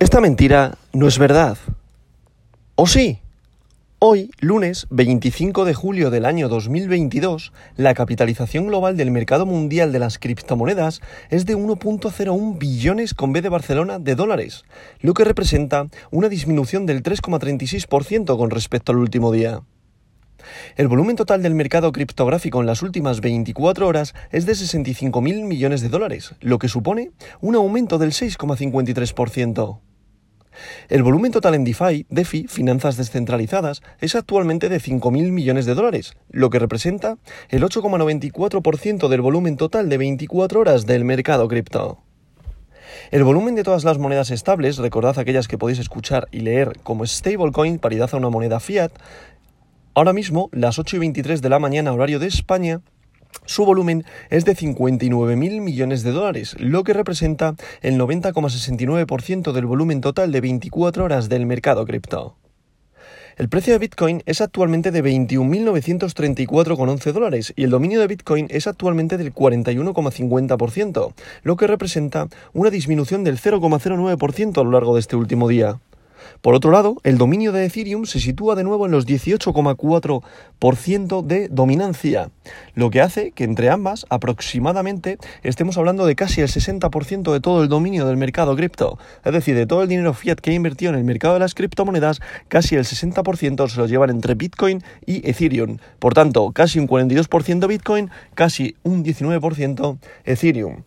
Esta mentira no es verdad. ¿O sí? Hoy, lunes 25 de julio del año 2022, la capitalización global del mercado mundial de las criptomonedas es de 1.01 billones con B de Barcelona de dólares, lo que representa una disminución del 3,36% con respecto al último día. El volumen total del mercado criptográfico en las últimas 24 horas es de 65.000 millones de dólares, lo que supone un aumento del 6,53%. El volumen total en DeFi, DeFi, finanzas descentralizadas, es actualmente de 5.000 millones de dólares, lo que representa el 8,94% del volumen total de 24 horas del mercado cripto. El volumen de todas las monedas estables, recordad aquellas que podéis escuchar y leer como stablecoin, paridad a una moneda fiat, ahora mismo, las 8 y 23 de la mañana horario de España, su volumen es de 59.000 millones de dólares, lo que representa el 90,69% del volumen total de 24 horas del mercado cripto. El precio de Bitcoin es actualmente de 21.934,11 dólares y el dominio de Bitcoin es actualmente del 41,50%, lo que representa una disminución del 0,09% a lo largo de este último día. Por otro lado, el dominio de Ethereum se sitúa de nuevo en los 18,4% de dominancia, lo que hace que entre ambas aproximadamente estemos hablando de casi el 60% de todo el dominio del mercado cripto. Es decir, de todo el dinero fiat que ha invertido en el mercado de las criptomonedas, casi el 60% se lo llevan entre Bitcoin y Ethereum. Por tanto, casi un 42% Bitcoin, casi un 19% Ethereum.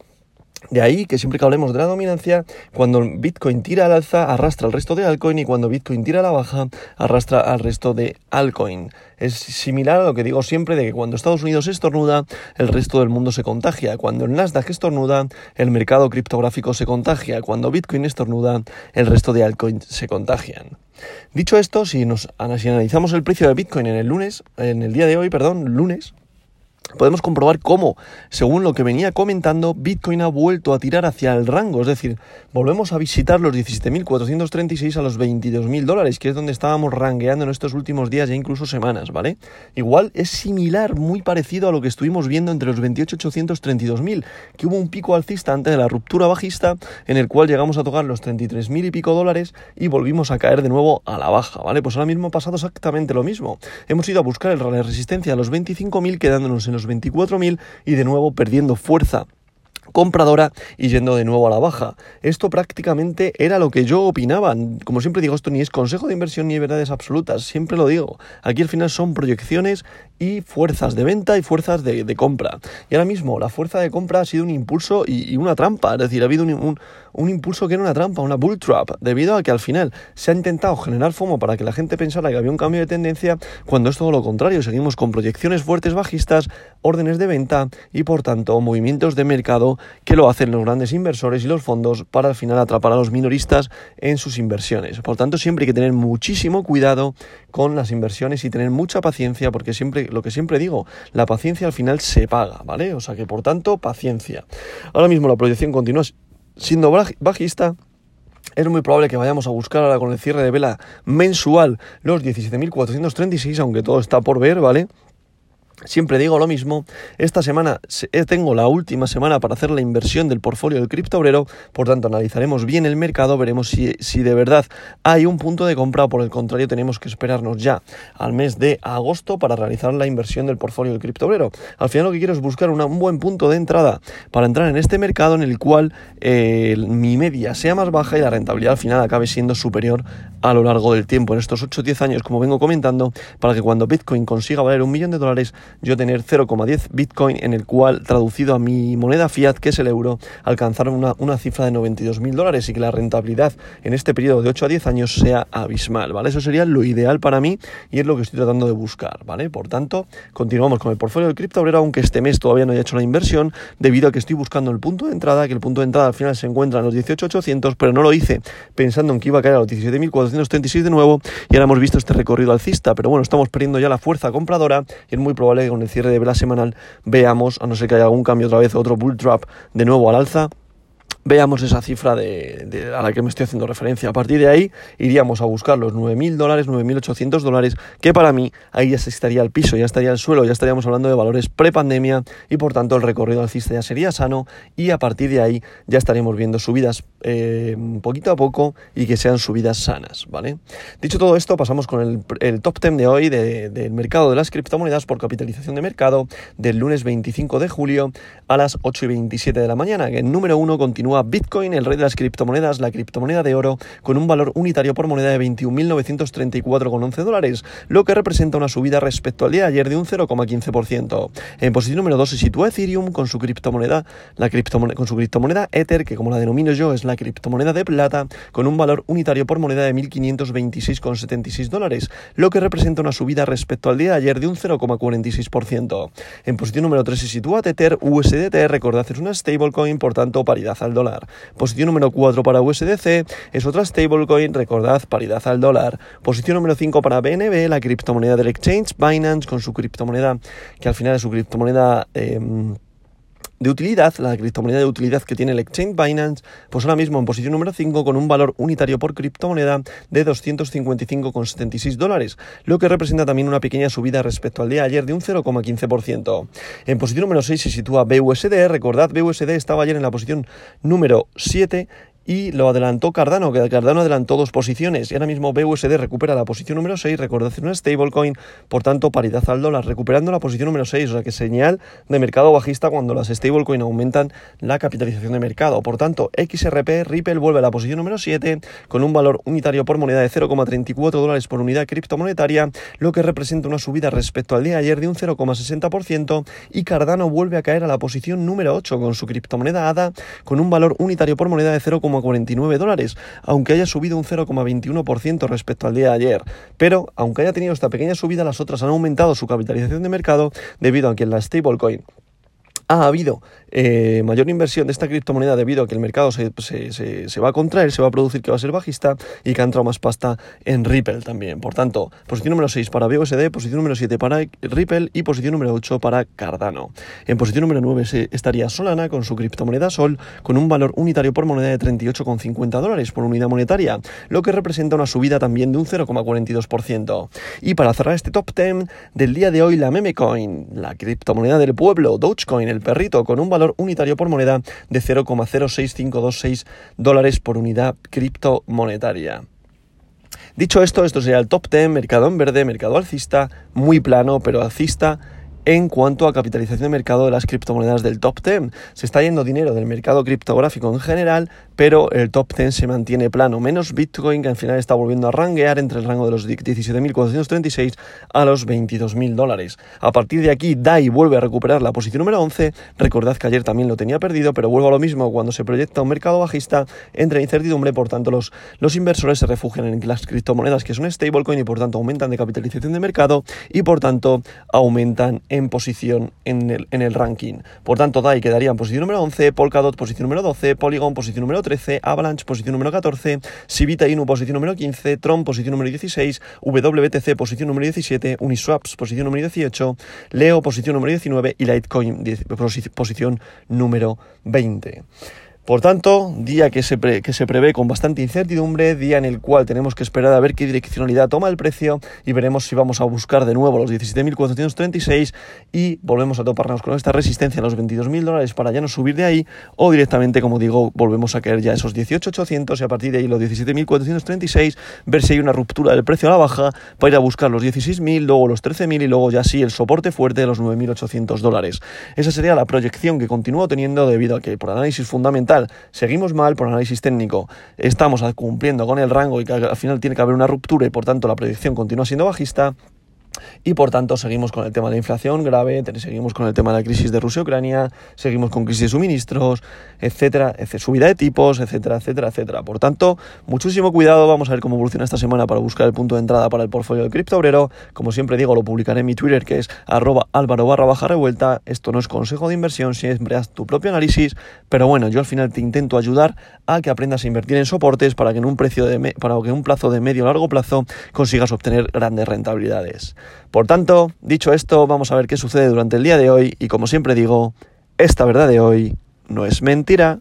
De ahí que siempre que hablemos de la dominancia, cuando Bitcoin tira al alza, arrastra al resto de altcoin y cuando Bitcoin tira a la baja, arrastra al resto de altcoin. Es similar a lo que digo siempre de que cuando Estados Unidos estornuda, el resto del mundo se contagia. Cuando el Nasdaq estornuda, el mercado criptográfico se contagia. Cuando Bitcoin estornuda, el resto de altcoins se contagian. Dicho esto, si nos si analizamos el precio de Bitcoin en el lunes, en el día de hoy, perdón, lunes, podemos comprobar cómo, según lo que venía comentando, Bitcoin ha vuelto a tirar hacia el rango, es decir, volvemos a visitar los 17.436 a los 22.000 dólares, que es donde estábamos rangueando en estos últimos días, ya incluso semanas, ¿vale? Igual es similar, muy parecido a lo que estuvimos viendo entre los 28.832.000, que hubo un pico alcista antes de la ruptura bajista, en el cual llegamos a tocar los 33.000 y pico dólares y volvimos a caer de nuevo a la baja, ¿vale? Pues ahora mismo ha pasado exactamente lo mismo. Hemos ido a buscar el de resistencia a los 25.000 quedándonos en los 24.000 y de nuevo perdiendo fuerza compradora y yendo de nuevo a la baja. Esto prácticamente era lo que yo opinaba. Como siempre digo, esto ni es consejo de inversión ni verdades absolutas, siempre lo digo. Aquí al final son proyecciones y fuerzas de venta y fuerzas de, compra. Y ahora mismo la fuerza de compra ha sido un impulso y, una trampa, es decir, ha habido un, impulso que era una trampa, una bull trap, debido a que al final se ha intentado generar FOMO para que la gente pensara que había un cambio de tendencia, cuando es todo lo contrario, seguimos con proyecciones fuertes bajistas, órdenes de venta y por tanto movimientos de mercado que lo hacen los grandes inversores y los fondos para al final atrapar a los minoristas en sus inversiones. Por tanto, siempre hay que tener muchísimo cuidado con las inversiones y tener mucha paciencia porque siempre lo que siempre digo, la paciencia al final se paga, ¿vale? O sea que por tanto, paciencia. Ahora mismo la proyección continúa siendo bajista. Es muy probable que vayamos a buscar ahora con el cierre de vela mensual los 17.436, aunque todo está por ver, ¿vale? Siempre digo lo mismo, esta semana eh, tengo la última semana para hacer la inversión del portfolio del cripto obrero, por tanto analizaremos bien el mercado, veremos si, si, de verdad hay un punto de compra por el contrario tenemos que esperarnos ya al mes de agosto para realizar la inversión del portfolio del cripto obrero. Al final lo que quiero es buscar un buen punto de entrada para entrar en este mercado en el cual eh, mi media sea más baja y la rentabilidad al final acabe siendo superior a lo largo del tiempo, en estos 8 o 10 años como vengo comentando, para que cuando Bitcoin consiga valer un millón de dólares yo tener 0,10 Bitcoin en el cual, traducido a mi moneda fiat, que es el euro, alcanzar una, cifra de 92.000 dólares y que la rentabilidad en este periodo de 8 a 10 años sea abismal, ¿vale? Eso sería lo ideal para mí y es lo que estoy tratando de buscar, ¿vale? Por tanto, continuamos con el portfolio del cripto obrero, aunque este mes todavía no haya hecho la inversión, debido a que estoy buscando el punto de entrada, que el punto de entrada al final se encuentra en los 18.800, pero no lo hice pensando en que iba a caer a los 17.436 de nuevo y ahora hemos visto este recorrido alcista, pero bueno, estamos perdiendo ya la fuerza compradora y es muy probable con el cierre de vela semanal veamos, a no ser que haya algún cambio otra vez, otro bull trap de nuevo al alza, veamos esa cifra de, a la que me estoy haciendo referencia. A partir de ahí iríamos a buscar los 9.000 dólares, 9.800 dólares, que para mí ahí ya estaría el piso, ya estaría el suelo, ya estaríamos hablando de valores pre-pandemia y por tanto el recorrido alcista ya sería sano y a partir de ahí ya estaríamos viendo subidas eh, poquito a poco y que sean subidas sanas, ¿vale? Dicho todo esto, pasamos con el, top 10 de hoy del mercado de las criptomonedas por capitalización de mercado del lunes 25 de julio a las 8 y 27 de la mañana, que el número 1 continúa Bitcoin, el rey de las criptomonedas, la criptomoneda de oro, con un valor unitario por moneda de 21.934,11 dólares, lo que representa una subida respecto al día de ayer de un 0,15%. En posición número 2 se sitúa Ethereum con su criptomoneda, la criptomoneda, con su criptomoneda Ether, que como la denomino yo es la criptomoneda de plata, con un valor unitario por moneda de 1.526,76 dólares, lo que representa una subida respecto al día de ayer de un 0,46%. En posición número 3 se sitúa Tether USDT, recordad es una stablecoin, por tanto paridad al dólar. Posición número 4 para USDC es otra stablecoin, recordad, paridad al dólar. Posición número 5 para BNB, la criptomoneda del exchange Binance con su criptomoneda, que al final es su criptomoneda... Em, de utilidad, la criptomoneda de utilidad que tiene el exchange Binance, pues ahora mismo en posición número 5 con un valor unitario por criptomoneda de 255,76 dólares, lo que representa también una pequeña subida respecto al día de ayer de un 0,15%. En posición número 6 se sitúa BUSD, recordad, BUSD estaba ayer en la posición número 7 y lo adelantó Cardano, que Cardano adelantó dos posiciones. Y ahora mismo BUSD recupera la posición número 6, recordad una stablecoin, por tanto paridad al dólar, recuperando la posición número 6, o sea que señal de mercado bajista cuando las stablecoin aumentan la capitalización de mercado. Por tanto, XRP, Ripple vuelve a la posición número 7 con un valor unitario por moneda de 0,34 dólares por unidad criptomonetaria, lo que representa una subida respecto al día de ayer de un 0,60% y Cardano vuelve a caer a la posición número 8 con su criptomoneda ADA con un valor unitario por moneda de 0, 49 dólares, aunque haya subido un 0,21% respecto al día de ayer. Pero, aunque haya tenido esta pequeña subida, las otras han aumentado su capitalización de mercado debido a que en la stablecoin ha habido eh, mayor inversión de esta criptomoneda debido a que el mercado se, va a contraer, se va a producir que va a ser bajista y que ha entrado más pasta en Ripple también. Por tanto, posición número 6 para BUSD, posición número 7 para Ripple y posición número 8 para Cardano. En posición número 9 estaría Solana con su criptomoneda Sol con un valor unitario por moneda de 38,50 dólares por unidad monetaria, lo que representa una subida también de un 0,42%. Y para cerrar este top 10 del día de hoy, la Memecoin, la criptomoneda del pueblo, Dogecoin, el perrito, con un valor unitario por moneda de 0,06526 dólares por unidad criptomonetaria. Dicho esto, esto sería el top 10, mercado en verde, mercado alcista, muy plano, pero alcista en cuanto a capitalización de mercado de las criptomonedas del top 10. Se está yendo dinero del mercado criptográfico en general, pero el top 10 se mantiene plano, menos Bitcoin que al final está volviendo a ranguear entre el rango de los 17.436 a los 22.000 dólares. A partir de aquí, DAI vuelve a recuperar la posición número 11. Recordad que ayer también lo tenía perdido, pero vuelvo a lo mismo cuando se proyecta un mercado bajista, entra incertidumbre, por tanto los, los inversores se refugian en las criptomonedas que son stablecoin y por tanto aumentan de capitalización de mercado y por tanto aumentan en posición en el, en el ranking. Por tanto, DAI quedaría en posición número 11, Polkadot posición número 12, Polygon posición número 13, Avalanche posición número 14, Sivita Inu posición número 15, Tron posición número 16, WTC posición número 17, Uniswaps posición número 18, Leo posición número 19 y Litecoin posición número 20. Por tanto, día que se, que se prevé con bastante incertidumbre, día en el cual tenemos que esperar a ver qué direccionalidad toma el precio y veremos si vamos a buscar de nuevo los 17.436 y volvemos a toparnos con esta resistencia a los 22.000 dólares para ya no subir de ahí o directamente, como digo, volvemos a caer ya esos 18.800 y a partir de ahí los 17.436, ver si hay una ruptura del precio a la baja para ir a buscar los 16.000, luego los 13.000 y luego ya sí el soporte fuerte de los 9.800 dólares. Esa sería la proyección que continúo teniendo debido a que por análisis fundamental seguimos mal por análisis técnico, estamos cumpliendo con el rango y que al final tiene que haber una ruptura y por tanto la predicción continúa siendo bajista, y por tanto seguimos con el tema de la inflación grave, seguimos con el tema de la crisis de Rusia-Ucrania, seguimos con crisis de suministros, etcétera, subida de tipos, etcétera, etcétera, etcétera. Por tanto, muchísimo cuidado, vamos a ver cómo evoluciona esta semana para buscar el punto de entrada para el portfolio del cripto obrero. Como siempre digo, lo publicaré en mi Twitter que es arroba álvaro barra baja revuelta. Esto no es consejo de inversión, siempre haz tu propio análisis, pero bueno, yo al final te intento ayudar a que aprendas a invertir en soportes para que en un, precio de para que en un plazo de medio largo plazo consigas obtener grandes rentabilidades. Por tanto, dicho esto, vamos a ver qué sucede durante el día de hoy y como siempre digo, esta verdad de hoy no es mentira.